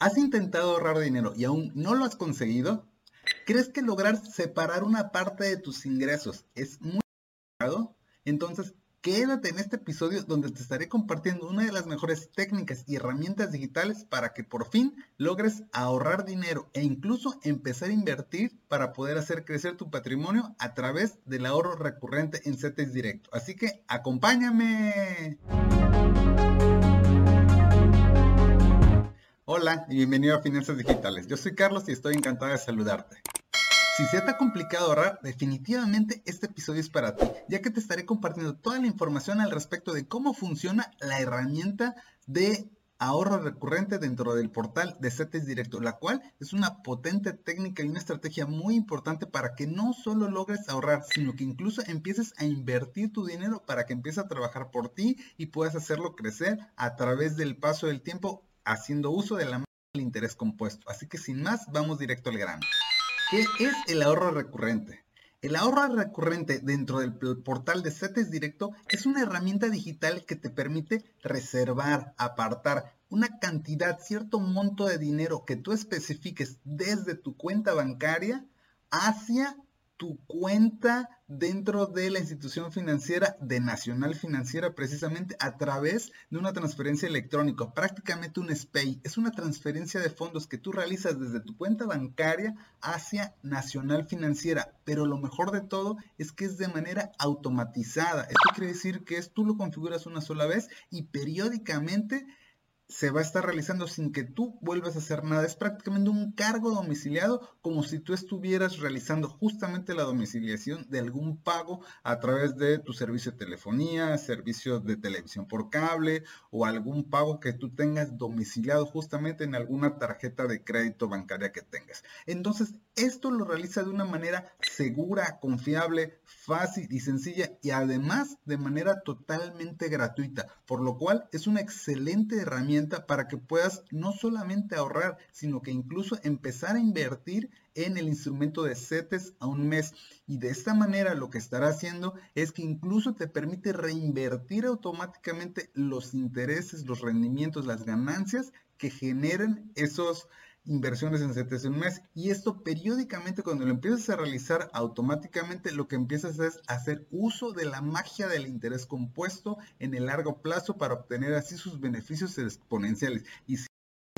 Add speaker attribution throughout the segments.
Speaker 1: ¿Has intentado ahorrar dinero y aún no lo has conseguido? ¿Crees que lograr separar una parte de tus ingresos es muy complicado? Entonces, quédate en este episodio donde te estaré compartiendo una de las mejores técnicas y herramientas digitales para que por fin logres ahorrar dinero e incluso empezar a invertir para poder hacer crecer tu patrimonio a través del ahorro recurrente en CETES Directo. Así que acompáñame. Hola y bienvenido a Finanzas Digitales. Yo soy Carlos y estoy encantado de saludarte. Si se te ha complicado ahorrar, definitivamente este episodio es para ti, ya que te estaré compartiendo toda la información al respecto de cómo funciona la herramienta de ahorro recurrente dentro del portal de CETES Directo, la cual es una potente técnica y una estrategia muy importante para que no solo logres ahorrar, sino que incluso empieces a invertir tu dinero para que empiece a trabajar por ti y puedas hacerlo crecer a través del paso del tiempo haciendo uso de la del interés compuesto. Así que sin más, vamos directo al grano. ¿Qué es el ahorro recurrente? El ahorro recurrente dentro del portal de CETES Directo es una herramienta digital que te permite reservar, apartar una cantidad, cierto monto de dinero que tú especifiques desde tu cuenta bancaria hacia tu cuenta dentro de la institución financiera de Nacional Financiera precisamente a través de una transferencia electrónica, prácticamente un SPAY. Es una transferencia de fondos que tú realizas desde tu cuenta bancaria hacia Nacional Financiera, pero lo mejor de todo es que es de manera automatizada. Esto quiere decir que es, tú lo configuras una sola vez y periódicamente se va a estar realizando sin que tú vuelvas a hacer nada. Es prácticamente un cargo domiciliado como si tú estuvieras realizando justamente la domiciliación de algún pago a través de tu servicio de telefonía, servicio de televisión por cable o algún pago que tú tengas domiciliado justamente en alguna tarjeta de crédito bancaria que tengas. Entonces, esto lo realiza de una manera segura, confiable, fácil y sencilla y además de manera totalmente gratuita, por lo cual es una excelente herramienta para que puedas no solamente ahorrar, sino que incluso empezar a invertir en el instrumento de CETES a un mes. Y de esta manera lo que estará haciendo es que incluso te permite reinvertir automáticamente los intereses, los rendimientos, las ganancias que generen esos inversiones en CETES en un mes. Y esto periódicamente cuando lo empiezas a realizar automáticamente lo que empiezas es hacer uso de la magia del interés compuesto en el largo plazo para obtener así sus beneficios exponenciales. Y si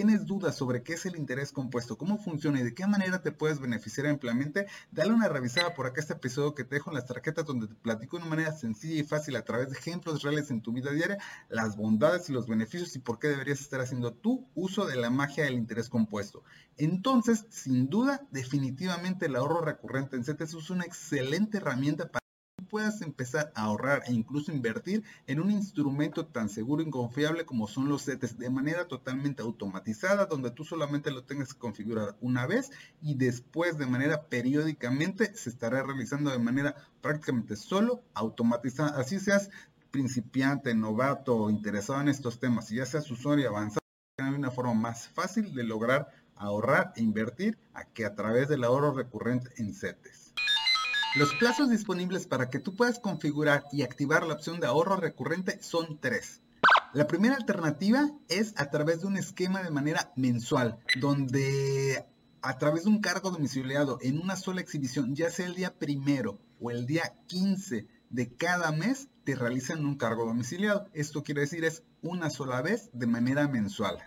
Speaker 1: tienes dudas sobre qué es el interés compuesto, cómo funciona y de qué manera te puedes beneficiar ampliamente, dale una revisada por acá este episodio que te dejo en las tarjetas donde te platico de una manera sencilla y fácil a través de ejemplos reales en tu vida diaria, las bondades y los beneficios y por qué deberías estar haciendo tu uso de la magia del interés compuesto. Entonces, sin duda, definitivamente el ahorro recurrente en CETES es una excelente herramienta para puedas empezar a ahorrar e incluso invertir en un instrumento tan seguro y confiable como son los CETES de manera totalmente automatizada, donde tú solamente lo tengas que configurar una vez y después de manera periódicamente se estará realizando de manera prácticamente solo automatizada. Así seas principiante, novato o interesado en estos temas y ya seas usuario avanzado, hay una forma más fácil de lograr ahorrar e invertir a que a través del ahorro recurrente en CETES. Los plazos disponibles para que tú puedas configurar y activar la opción de ahorro recurrente son tres. La primera alternativa es a través de un esquema de manera mensual, donde a través de un cargo domiciliado en una sola exhibición, ya sea el día primero o el día 15 de cada mes, te realizan un cargo domiciliado. Esto quiere decir es una sola vez de manera mensual.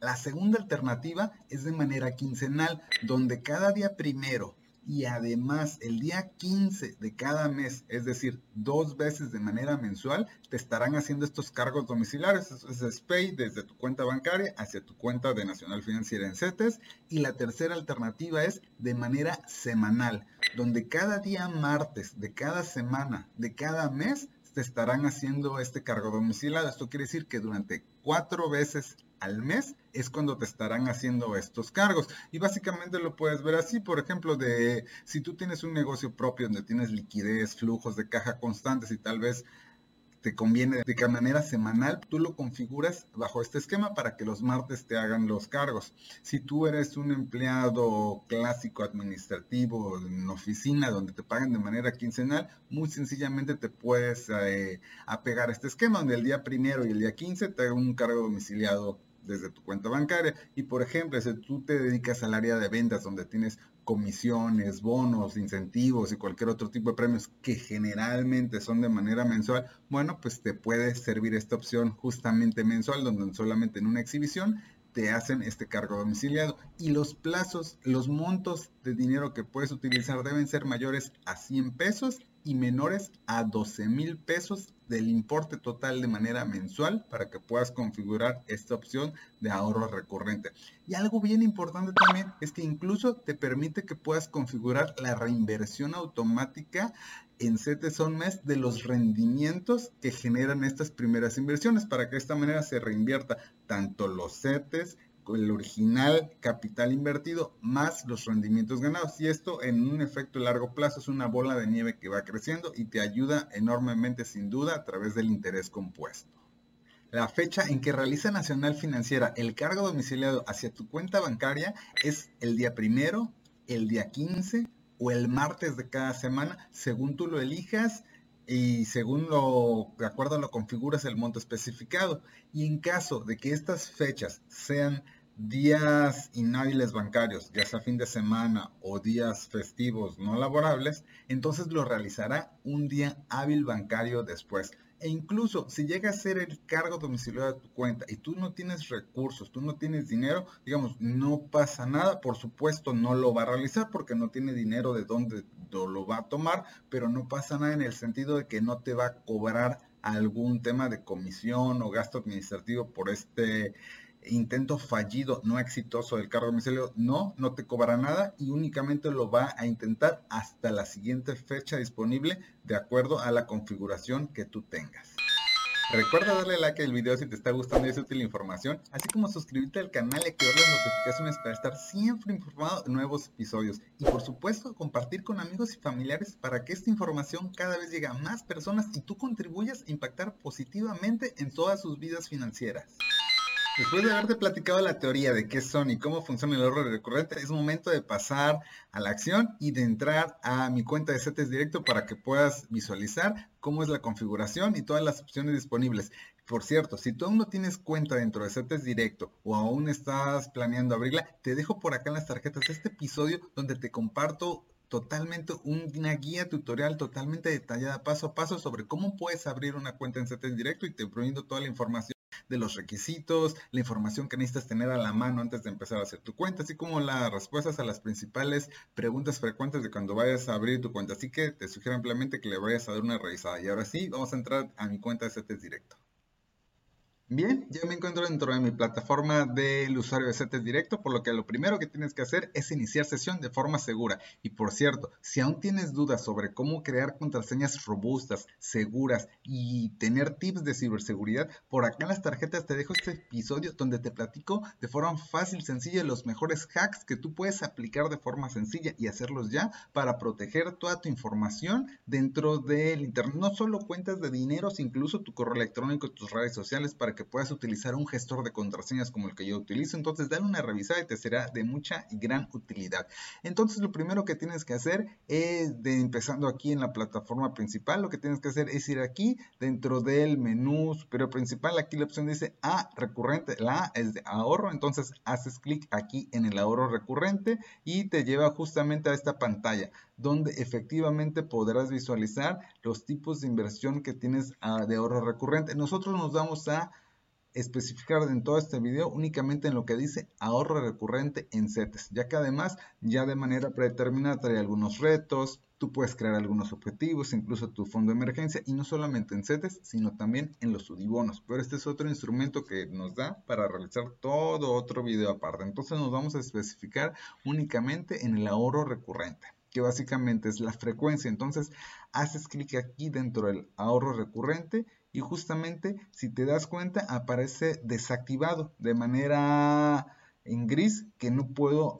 Speaker 1: La segunda alternativa es de manera quincenal, donde cada día primero y además el día 15 de cada mes, es decir, dos veces de manera mensual, te estarán haciendo estos cargos domiciliarios. es SPAY desde tu cuenta bancaria hacia tu cuenta de Nacional Financiera en CETES. Y la tercera alternativa es de manera semanal, donde cada día martes de cada semana, de cada mes, te estarán haciendo este cargo domiciliario. Esto quiere decir que durante cuatro veces al mes es cuando te estarán haciendo estos cargos. Y básicamente lo puedes ver así, por ejemplo, de si tú tienes un negocio propio donde tienes liquidez, flujos de caja constantes y tal vez te conviene de qué manera semanal, tú lo configuras bajo este esquema para que los martes te hagan los cargos. Si tú eres un empleado clásico administrativo en oficina donde te pagan de manera quincenal, muy sencillamente te puedes eh, apegar a este esquema donde el día primero y el día 15 te hagan un cargo domiciliado desde tu cuenta bancaria. Y por ejemplo, si tú te dedicas al área de ventas donde tienes comisiones, bonos, incentivos y cualquier otro tipo de premios que generalmente son de manera mensual, bueno, pues te puede servir esta opción justamente mensual, donde solamente en una exhibición te hacen este cargo domiciliado y los plazos, los montos de dinero que puedes utilizar deben ser mayores a 100 pesos y menores a 12 mil pesos del importe total de manera mensual para que puedas configurar esta opción de ahorro recurrente. Y algo bien importante también es que incluso te permite que puedas configurar la reinversión automática en CETES on mes de los rendimientos que generan estas primeras inversiones para que de esta manera se reinvierta tanto los CETES el original capital invertido más los rendimientos ganados. Y esto en un efecto largo plazo es una bola de nieve que va creciendo y te ayuda enormemente sin duda a través del interés compuesto. La fecha en que realiza Nacional Financiera el cargo domiciliado hacia tu cuenta bancaria es el día primero, el día 15 o el martes de cada semana, según tú lo elijas y según lo, de acuerdo a lo configuras el monto especificado. Y en caso de que estas fechas sean días inhábiles bancarios, ya sea fin de semana o días festivos no laborables, entonces lo realizará un día hábil bancario después. E incluso si llega a ser el cargo domiciliario de tu cuenta y tú no tienes recursos, tú no tienes dinero, digamos, no pasa nada. Por supuesto, no lo va a realizar porque no tiene dinero de dónde lo va a tomar, pero no pasa nada en el sentido de que no te va a cobrar algún tema de comisión o gasto administrativo por este intento fallido, no exitoso del cargo domicilio, no, no te cobrará nada y únicamente lo va a intentar hasta la siguiente fecha disponible de acuerdo a la configuración que tú tengas. Recuerda darle like al video si te está gustando y es útil la información, así como suscribirte al canal y activar las notificaciones para estar siempre informado de nuevos episodios. Y por supuesto, compartir con amigos y familiares para que esta información cada vez llegue a más personas y tú contribuyas a impactar positivamente en todas sus vidas financieras. Después de haberte platicado la teoría de qué son y cómo funciona el ahorro recurrente, es momento de pasar a la acción y de entrar a mi cuenta de CETES Directo para que puedas visualizar cómo es la configuración y todas las opciones disponibles. Por cierto, si tú aún no tienes cuenta dentro de CETES Directo o aún estás planeando abrirla, te dejo por acá en las tarjetas este episodio donde te comparto totalmente una guía tutorial totalmente detallada paso a paso sobre cómo puedes abrir una cuenta en CETES Directo y te brindo toda la información de los requisitos, la información que necesitas tener a la mano antes de empezar a hacer tu cuenta, así como las respuestas a las principales preguntas frecuentes de cuando vayas a abrir tu cuenta. Así que te sugiero ampliamente que le vayas a dar una revisada. Y ahora sí, vamos a entrar a mi cuenta de CETES Directo. Bien, ya me encuentro dentro de mi plataforma del usuario de CETES Directo, por lo que lo primero que tienes que hacer es iniciar sesión de forma segura. Y por cierto, si aún tienes dudas sobre cómo crear contraseñas robustas, seguras y tener tips de ciberseguridad, por acá en las tarjetas te dejo este episodio donde te platico de forma fácil, sencilla, los mejores hacks que tú puedes aplicar de forma sencilla y hacerlos ya para proteger toda tu información dentro del Internet. No solo cuentas de dinero, sino incluso tu correo electrónico, tus redes sociales para que puedas utilizar un gestor de contraseñas como el que yo utilizo. Entonces, dale una revisada y te será de mucha y gran utilidad. Entonces, lo primero que tienes que hacer es, de, empezando aquí en la plataforma principal, lo que tienes que hacer es ir aquí dentro del menú superior principal. Aquí la opción dice A recurrente. La A es de ahorro. Entonces, haces clic aquí en el ahorro recurrente y te lleva justamente a esta pantalla donde efectivamente podrás visualizar los tipos de inversión que tienes ah, de ahorro recurrente. Nosotros nos vamos a especificar en todo este video únicamente en lo que dice ahorro recurrente en CETES, ya que además ya de manera predeterminada trae algunos retos, tú puedes crear algunos objetivos, incluso tu fondo de emergencia y no solamente en CETES, sino también en los UDIBONOS, pero este es otro instrumento que nos da para realizar todo otro video aparte, entonces nos vamos a especificar únicamente en el ahorro recurrente que básicamente es la frecuencia. Entonces, haces clic aquí dentro del ahorro recurrente y justamente si te das cuenta aparece desactivado de manera en gris que no puedo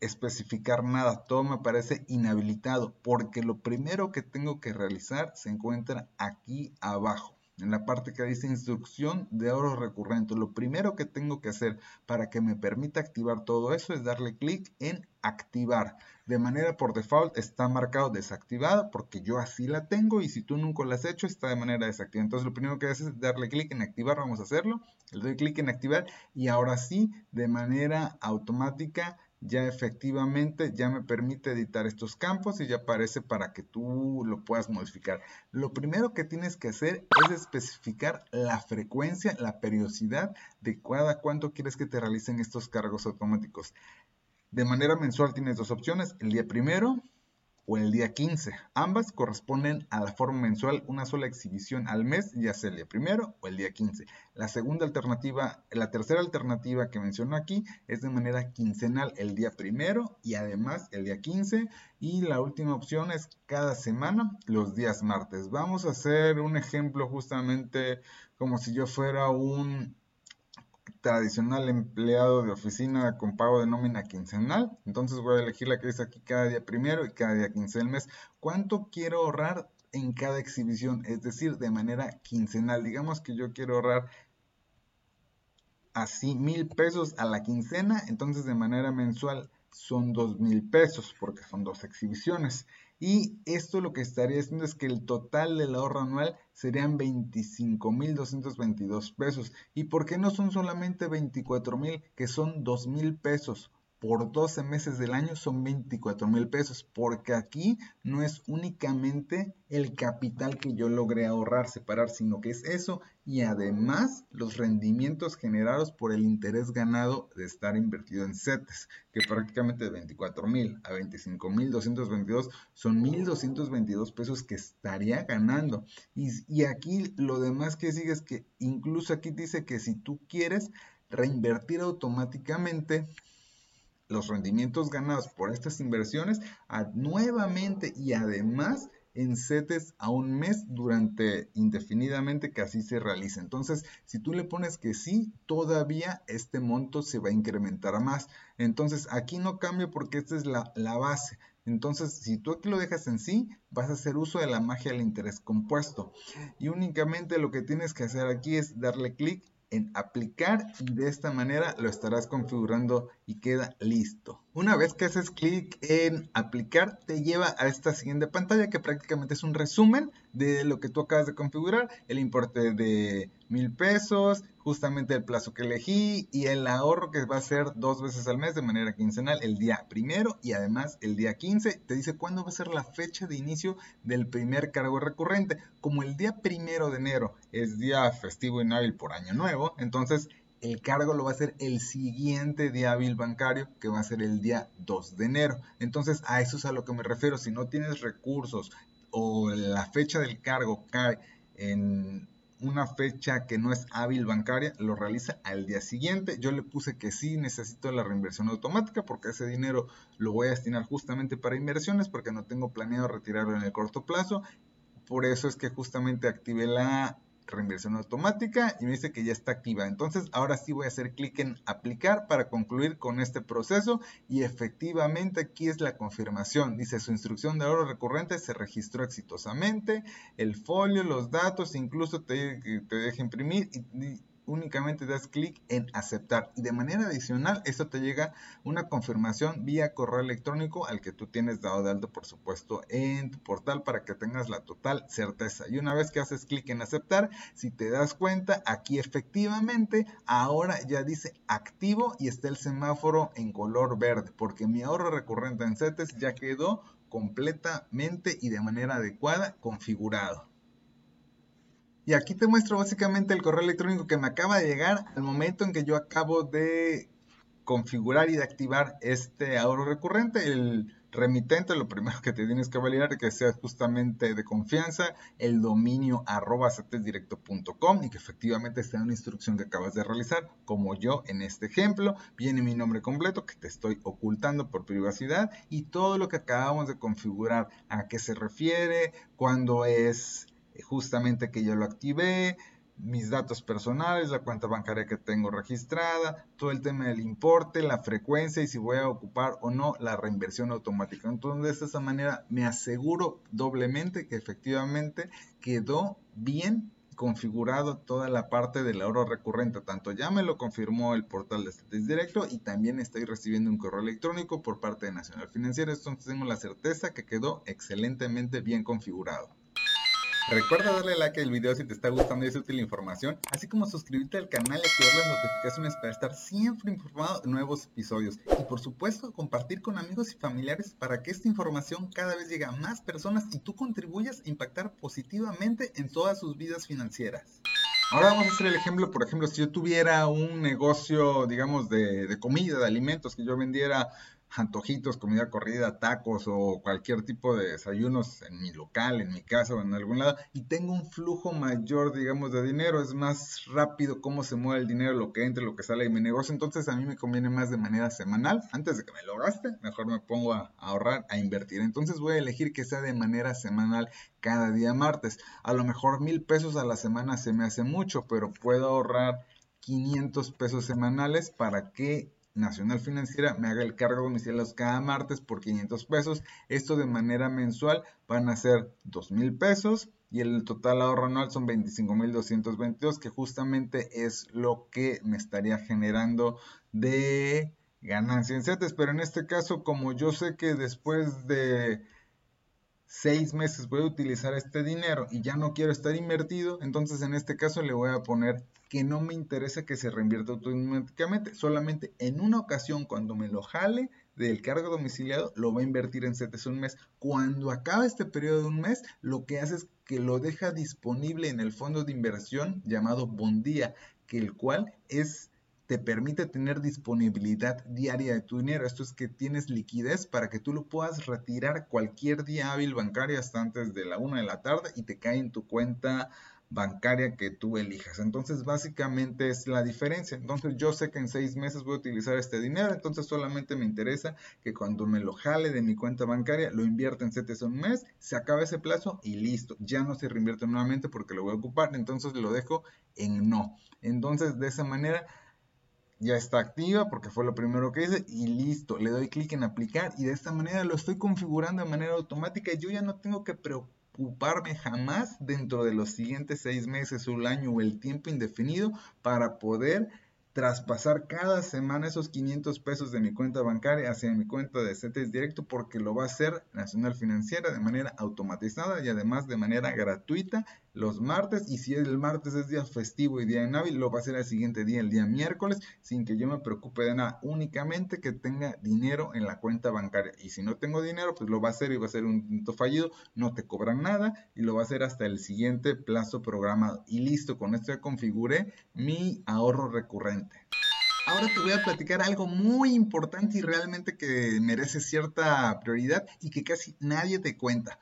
Speaker 1: especificar nada, todo me parece inhabilitado porque lo primero que tengo que realizar se encuentra aquí abajo. En la parte que dice instrucción de ahorro recurrente. Lo primero que tengo que hacer para que me permita activar todo eso es darle clic en activar. De manera por default está marcado desactivado porque yo así la tengo y si tú nunca la has hecho está de manera desactivada. Entonces lo primero que haces es darle clic en activar, vamos a hacerlo. Le doy clic en activar y ahora sí de manera automática ya efectivamente ya me permite editar estos campos y ya aparece para que tú lo puedas modificar. Lo primero que tienes que hacer es especificar la frecuencia, la periodicidad de cada cuánto quieres que te realicen estos cargos automáticos. De manera mensual tienes dos opciones, el día primero o el día 15. Ambas corresponden a la forma mensual, una sola exhibición al mes, ya sea el día primero o el día 15. La segunda alternativa, la tercera alternativa que menciono aquí es de manera quincenal el día primero y además el día 15. Y la última opción es cada semana los días martes. Vamos a hacer un ejemplo justamente como si yo fuera un tradicional empleado de oficina con pago de nómina quincenal. Entonces voy a elegir la que dice aquí cada día primero y cada día 15 del mes. ¿Cuánto quiero ahorrar en cada exhibición? Es decir, de manera quincenal. Digamos que yo quiero ahorrar así mil pesos a la quincena. Entonces de manera mensual son dos mil pesos porque son dos exhibiciones. Y esto lo que estaría haciendo es que el total del ahorro anual serían 25.222 pesos. ¿Y por qué no son solamente 24.000, que son 2.000 pesos? Por 12 meses del año son 24 mil pesos, porque aquí no es únicamente el capital que yo logré ahorrar, separar, sino que es eso y además los rendimientos generados por el interés ganado de estar invertido en CETES, que prácticamente de 24 mil a 25 mil 222 son 1.222 pesos que estaría ganando. Y, y aquí lo demás que sigue es que incluso aquí dice que si tú quieres reinvertir automáticamente, los rendimientos ganados por estas inversiones nuevamente y además en CETES a un mes durante indefinidamente que así se realice. Entonces, si tú le pones que sí, todavía este monto se va a incrementar más. Entonces, aquí no cambia porque esta es la, la base. Entonces, si tú aquí lo dejas en sí, vas a hacer uso de la magia del interés compuesto. Y únicamente lo que tienes que hacer aquí es darle clic en aplicar y de esta manera lo estarás configurando y queda listo. Una vez que haces clic en aplicar, te lleva a esta siguiente pantalla que prácticamente es un resumen de lo que tú acabas de configurar, el importe de mil pesos, justamente el plazo que elegí y el ahorro que va a ser dos veces al mes de manera quincenal, el día primero y además el día 15. Te dice cuándo va a ser la fecha de inicio del primer cargo recurrente. Como el día primero de enero es día festivo y hábil por año nuevo, entonces el cargo lo va a hacer el siguiente día hábil bancario, que va a ser el día 2 de enero. Entonces, a eso es a lo que me refiero. Si no tienes recursos o la fecha del cargo cae en una fecha que no es hábil bancaria, lo realiza al día siguiente. Yo le puse que sí necesito la reinversión automática porque ese dinero lo voy a destinar justamente para inversiones porque no tengo planeado retirarlo en el corto plazo. Por eso es que justamente activé la reinversión automática y me dice que ya está activa. Entonces ahora sí voy a hacer clic en aplicar para concluir con este proceso y efectivamente aquí es la confirmación. Dice su instrucción de ahorro recurrente se registró exitosamente, el folio, los datos, incluso te, te deja imprimir y únicamente das clic en aceptar. Y de manera adicional esto te llega una confirmación vía correo electrónico al que tú tienes dado de alto por supuesto en tu portal para que tengas la total certeza. Y una vez que haces clic en aceptar si te das cuenta aquí efectivamente ahora ya dice activo y está el semáforo en color verde porque mi ahorro recurrente en CETES ya quedó completamente y de manera adecuada configurado y aquí te muestro básicamente el correo electrónico que me acaba de llegar al momento en que yo acabo de configurar y de activar este ahorro recurrente. El remitente, lo primero que te tienes que validar es que sea justamente de confianza, el dominio arroba y que efectivamente sea una instrucción que acabas de realizar, como yo en este ejemplo. Viene mi nombre completo que te estoy ocultando por privacidad y todo lo que acabamos de configurar, a qué se refiere, cuándo es justamente que yo lo activé, mis datos personales, la cuenta bancaria que tengo registrada, todo el tema del importe, la frecuencia y si voy a ocupar o no la reinversión automática. Entonces, de esa manera me aseguro doblemente que efectivamente quedó bien configurado toda la parte del ahorro recurrente. Tanto ya me lo confirmó el portal de Estatis Directo y también estoy recibiendo un correo electrónico por parte de Nacional Financiera. Entonces tengo la certeza que quedó excelentemente bien configurado. Recuerda darle like al video si te está gustando y es útil la información, así como suscribirte al canal y activar las notificaciones para estar siempre informado de nuevos episodios. Y por supuesto, compartir con amigos y familiares para que esta información cada vez llegue a más personas y tú contribuyas a impactar positivamente en todas sus vidas financieras. Ahora vamos a hacer el ejemplo, por ejemplo, si yo tuviera un negocio, digamos, de, de comida, de alimentos, que yo vendiera antojitos, comida corrida, tacos o cualquier tipo de desayunos en mi local, en mi casa o en algún lado y tengo un flujo mayor, digamos, de dinero, es más rápido cómo se mueve el dinero, lo que entra, lo que sale de mi negocio, entonces a mí me conviene más de manera semanal, antes de que me lo gaste, mejor me pongo a, ahorrar, a invertir, entonces voy a elegir que sea de manera semanal cada día martes, a lo mejor mil pesos a la semana se me hace mucho, pero puedo ahorrar 500 pesos semanales para que Nacional Financiera me haga el cargo domiciliario cada martes por 500 pesos. Esto de manera mensual van a ser 2 mil pesos y el total ahorro anual son 25.222 que justamente es lo que me estaría generando de ganancia en CETES. Pero en este caso, como yo sé que después de seis meses voy a utilizar este dinero y ya no quiero estar invertido, entonces en este caso le voy a poner que no me interesa que se reinvierta automáticamente. Solamente en una ocasión, cuando me lo jale del cargo domiciliado, lo va a invertir en CETES un mes. Cuando acaba este periodo de un mes, lo que hace es que lo deja disponible en el fondo de inversión llamado Bondía, que el cual es te permite tener disponibilidad diaria de tu dinero. Esto es que tienes liquidez para que tú lo puedas retirar cualquier día hábil bancario hasta antes de la una de la tarde y te cae en tu cuenta bancaria que tú elijas. Entonces, básicamente es la diferencia. Entonces, yo sé que en seis meses voy a utilizar este dinero, entonces solamente me interesa que cuando me lo jale de mi cuenta bancaria, lo invierta en CETES un mes, se acaba ese plazo y listo. Ya no se reinvierte nuevamente porque lo voy a ocupar, entonces lo dejo en no. Entonces, de esa manera ya está activa porque fue lo primero que hice y listo, le doy clic en aplicar y de esta manera lo estoy configurando de manera automática y yo ya no tengo que preocuparme ocuparme jamás dentro de los siguientes seis meses, un año o el tiempo indefinido para poder traspasar cada semana esos 500 pesos de mi cuenta bancaria hacia mi cuenta de CETES directo porque lo va a hacer Nacional Financiera de manera automatizada y además de manera gratuita los martes y si el martes es día festivo y día hábil lo va a hacer el siguiente día, el día miércoles, sin que yo me preocupe de nada, únicamente que tenga dinero en la cuenta bancaria y si no tengo dinero pues lo va a hacer y va a ser un punto fallido, no te cobran nada y lo va a hacer hasta el siguiente plazo programado y listo, con esto ya configuré mi ahorro recurrente. Ahora te voy a platicar algo muy importante y realmente que merece cierta prioridad y que casi nadie te cuenta.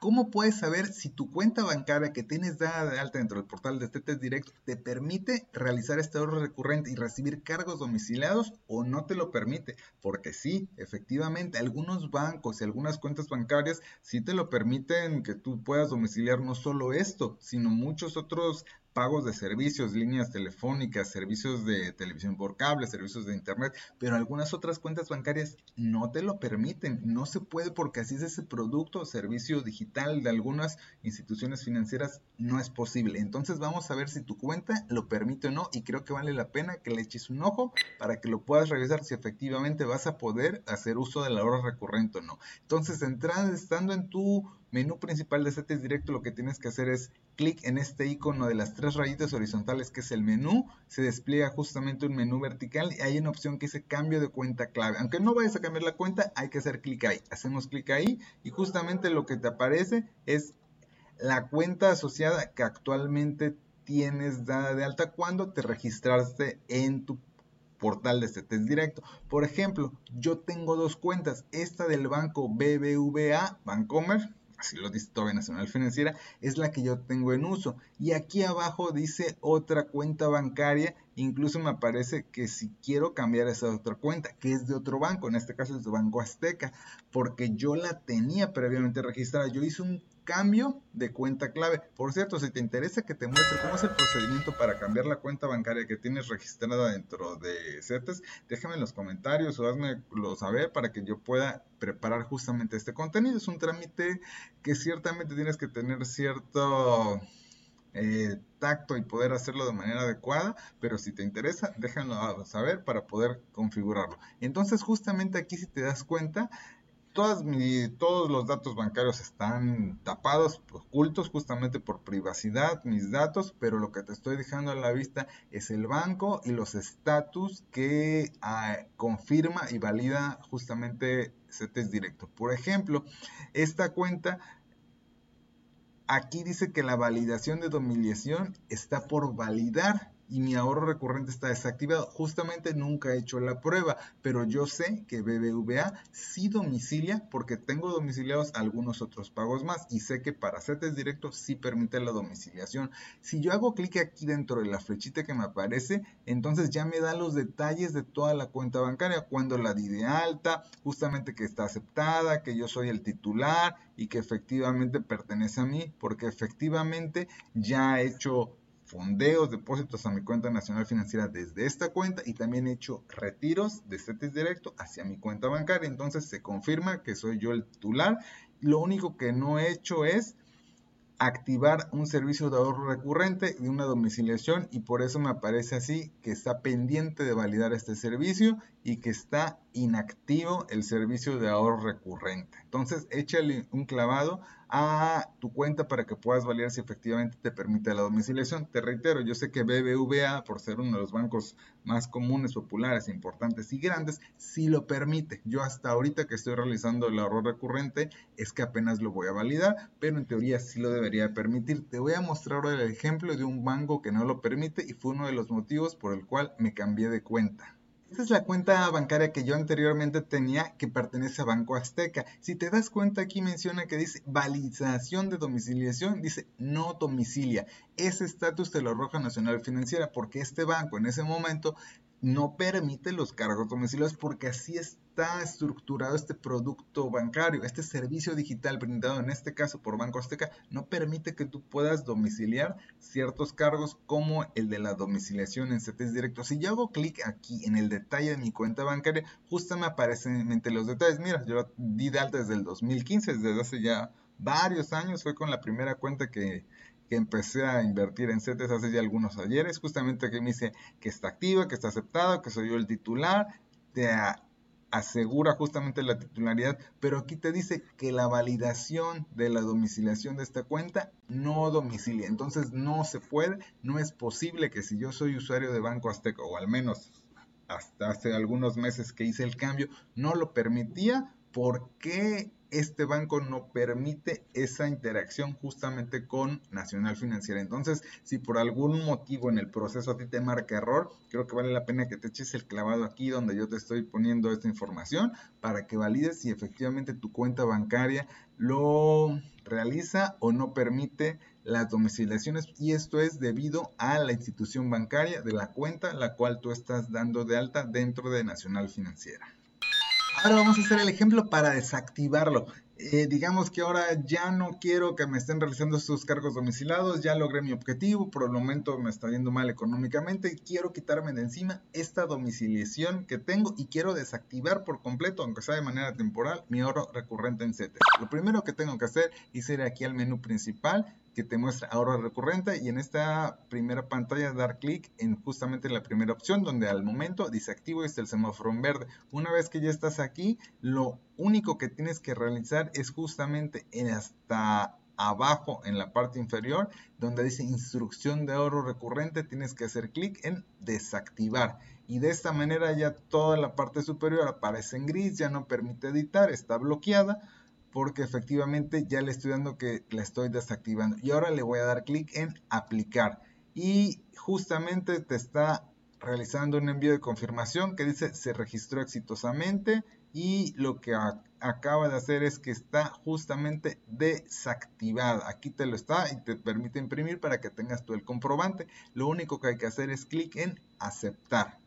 Speaker 1: ¿Cómo puedes saber si tu cuenta bancaria que tienes dada de alta dentro del portal de CETES Directo te permite realizar este ahorro recurrente y recibir cargos domiciliados o no te lo permite? Porque sí, efectivamente, algunos bancos y algunas cuentas bancarias sí te lo permiten que tú puedas domiciliar no solo esto, sino muchos otros pagos de servicios, líneas telefónicas, servicios de televisión por cable, servicios de internet, pero algunas otras cuentas bancarias no te lo permiten, no se puede porque así es ese producto o servicio digital de algunas instituciones financieras, no es posible. Entonces vamos a ver si tu cuenta lo permite o no y creo que vale la pena que le eches un ojo para que lo puedas revisar si efectivamente vas a poder hacer uso de la hora recurrente o no. Entonces, entrando, estando en tu menú principal de CETES Directo, lo que tienes que hacer es clic en este icono de las tres rayitas horizontales que es el menú, se despliega justamente un menú vertical y hay una opción que dice cambio de cuenta clave. Aunque no vayas a cambiar la cuenta, hay que hacer clic ahí. Hacemos clic ahí y justamente lo que te aparece es la cuenta asociada que actualmente tienes dada de alta cuando te registraste en tu portal de CETES Directo. Por ejemplo, yo tengo dos cuentas, esta del banco BBVA, Bancomer, así lo dice todavía Nacional Financiera, es la que yo tengo en uso. Y aquí abajo dice otra cuenta bancaria, incluso me aparece que si quiero cambiar esa otra cuenta, que es de otro banco, en este caso es de Banco Azteca, porque yo la tenía previamente registrada. Yo hice un cambio de cuenta clave. Por cierto, si te interesa que te muestre cómo es el procedimiento para cambiar la cuenta bancaria que tienes registrada dentro de CETES, déjame en los comentarios o hazmelo saber para que yo pueda preparar justamente este contenido. Es un trámite que ciertamente tienes que tener cierto eh, tacto y poder hacerlo de manera adecuada, pero si te interesa, déjalo saber para poder configurarlo. Entonces, justamente aquí si te das cuenta, todos los datos bancarios están tapados, ocultos justamente por privacidad, mis datos, pero lo que te estoy dejando a la vista es el banco y los estatus que ah, confirma y valida justamente CETES Directo. Por ejemplo, esta cuenta aquí dice que la validación de domiciliación está por validar y mi ahorro recurrente está desactivado. Justamente nunca he hecho la prueba, pero yo sé que BBVA sí domicilia porque tengo domiciliados algunos otros pagos más y sé que para CETES directo sí permite la domiciliación. Si yo hago clic aquí dentro de la flechita que me aparece, entonces ya me da los detalles de toda la cuenta bancaria, cuando la di de alta, justamente que está aceptada, que yo soy el titular y que efectivamente pertenece a mí, porque efectivamente ya he hecho fondeos, depósitos a mi cuenta nacional financiera desde esta cuenta y también he hecho retiros de CETES directo hacia mi cuenta bancaria. Entonces se confirma que soy yo el titular. Lo único que no he hecho es activar un servicio de ahorro recurrente y una domiciliación y por eso me aparece así que está pendiente de validar este servicio y que está inactivo el servicio de ahorro recurrente. Entonces échale un clavado a tu cuenta para que puedas validar si efectivamente te permite la domiciliación. Te reitero, yo sé que BBVA, por ser uno de los bancos más comunes, populares, importantes y grandes, sí lo permite. Yo hasta ahorita que estoy realizando el ahorro recurrente es que apenas lo voy a validar, pero en teoría sí lo debería permitir. Te voy a mostrar ahora el ejemplo de un banco que no lo permite y fue uno de los motivos por el cual me cambié de cuenta. Esta es la cuenta bancaria que yo anteriormente tenía que pertenece a Banco Azteca. Si te das cuenta aquí menciona que dice validación de domiciliación, dice no domicilia. Ese estatus te lo arroja Nacional Financiera porque este banco en ese momento no permite los cargos domiciliarios porque así está estructurado este producto bancario, este servicio digital brindado en este caso por Banco Azteca no permite que tú puedas domiciliar ciertos cargos como el de la domiciliación en CETES directo. Si yo hago clic aquí en el detalle de mi cuenta bancaria, justo me aparecen los detalles. Mira, yo di de alta desde el 2015, desde hace ya varios años, fue con la primera cuenta que, que empecé a invertir en CETES hace ya algunos ayeres, justamente que me dice que está activa, que está aceptado, que soy yo el titular, te asegura justamente la titularidad, pero aquí te dice que la validación de la domiciliación de esta cuenta no domicilia, entonces no se puede, no es posible que si yo soy usuario de Banco Azteca, o al menos hasta hace algunos meses que hice el cambio, no lo permitía, ¿por qué este banco no permite esa interacción justamente con Nacional Financiera. Entonces, si por algún motivo en el proceso a ti te marca error, creo que vale la pena que te eches el clavado aquí donde yo te estoy poniendo esta información para que valides si efectivamente tu cuenta bancaria lo realiza o no permite las domiciliaciones y esto es debido a la institución bancaria de la cuenta la cual tú estás dando de alta dentro de Nacional Financiera. Ahora vamos a hacer el ejemplo para desactivarlo. Eh, digamos que ahora ya no quiero que me estén realizando estos cargos domiciliados, ya logré mi objetivo, por el momento me está yendo mal económicamente quiero quitarme de encima esta domiciliación que tengo y quiero desactivar por completo, aunque sea de manera temporal, mi ahorro recurrente en CETES. Lo primero que tengo que hacer es ir aquí al menú principal, que te muestra ahorro recurrente y en esta primera pantalla dar clic en justamente la primera opción donde al momento dice activo es el semáforo en verde. Una vez que ya estás aquí, lo único que tienes que realizar es justamente en hasta abajo en la parte inferior donde dice instrucción de ahorro recurrente tienes que hacer clic en desactivar y de esta manera ya toda la parte superior aparece en gris ya no permite editar está bloqueada porque efectivamente ya le estoy dando que la estoy desactivando. Y ahora le voy a dar clic en aplicar. Y justamente te está realizando un envío de confirmación que dice se registró exitosamente y lo que acaba de hacer es que está justamente desactivada. Aquí te lo está y te permite imprimir para que tengas tú el comprobante. Lo único que hay que hacer es clic en aceptar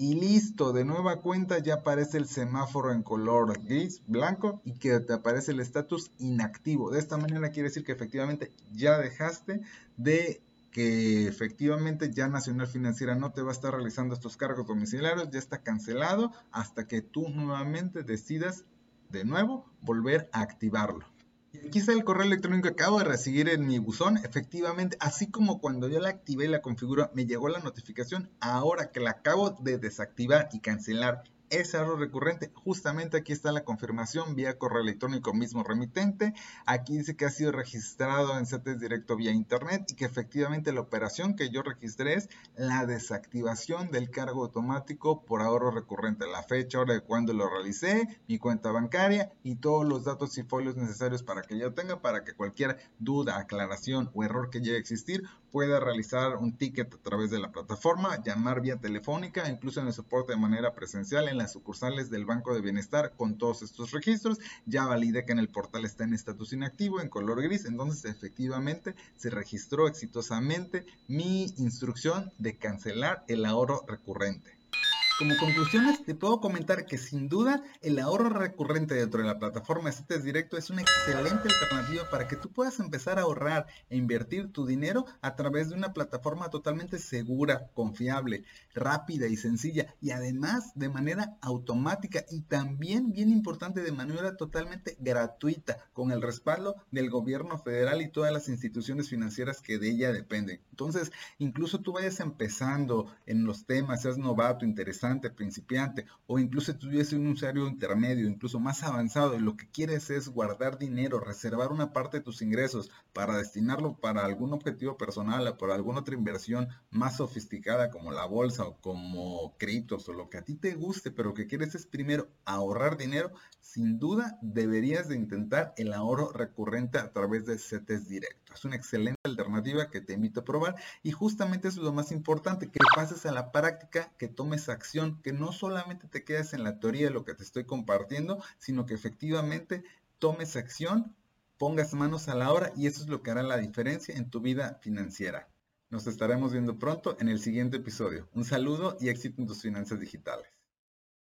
Speaker 1: y listo, de nueva cuenta ya aparece el semáforo en color gris, blanco y que te aparece el estatus inactivo. De esta manera quiere decir que efectivamente ya dejaste de que efectivamente ya Nacional Financiera no te va a estar realizando estos cargos domiciliarios, ya está cancelado hasta que tú nuevamente decidas de nuevo volver a activarlo. Y aquí está el correo electrónico que acabo de recibir en mi buzón. Efectivamente, así como cuando yo la activé y la configuro, me llegó la notificación. Ahora que la acabo de desactivar y cancelar ese error recurrente. Justamente aquí está la confirmación vía correo electrónico mismo remitente. Aquí dice que ha sido registrado en CETES directo vía internet y que efectivamente la operación que yo registré es la desactivación del cargo automático por ahorro recurrente. La fecha, hora de cuando lo realicé, mi cuenta bancaria y todos los datos y folios necesarios para que yo tenga para que cualquier duda, aclaración o error que llegue a existir pueda realizar un ticket a través de la plataforma, llamar vía telefónica, incluso en el soporte de manera presencial en las sucursales del Banco de Bienestar con todos estos registros. Ya validé que en el portal está en estatus inactivo, en color gris, entonces efectivamente se registró exitosamente mi instrucción de cancelar el ahorro recurrente. Como conclusiones, te puedo comentar que sin duda el ahorro recurrente dentro de la plataforma CETES Directo es una excelente alternativa para que tú puedas empezar a ahorrar e invertir tu dinero a través de una plataforma totalmente segura, confiable, rápida y sencilla y además de manera automática y también bien importante de manera totalmente gratuita con el respaldo del gobierno federal y todas las instituciones financieras que de ella dependen. Entonces, incluso tú vayas empezando en los temas, seas novato, interesante, principiante o incluso tuviese un usuario intermedio, incluso más avanzado y lo que quieres es guardar dinero, reservar una parte de tus ingresos para destinarlo para algún objetivo personal o para alguna otra inversión más sofisticada como la bolsa o como criptos o lo que a ti te guste, pero que quieres es primero ahorrar dinero, sin duda deberías de intentar el ahorro recurrente a través de CETES directo. Es una excelente alternativa que te invito a probar y justamente eso es lo más importante, que pases a la práctica, que tomes que no solamente te quedes en la teoría de lo que te estoy compartiendo, sino que efectivamente tomes acción, pongas manos a la obra y eso es lo que hará la diferencia en tu vida financiera. Nos estaremos viendo pronto en el siguiente episodio. Un saludo y éxito en tus finanzas digitales.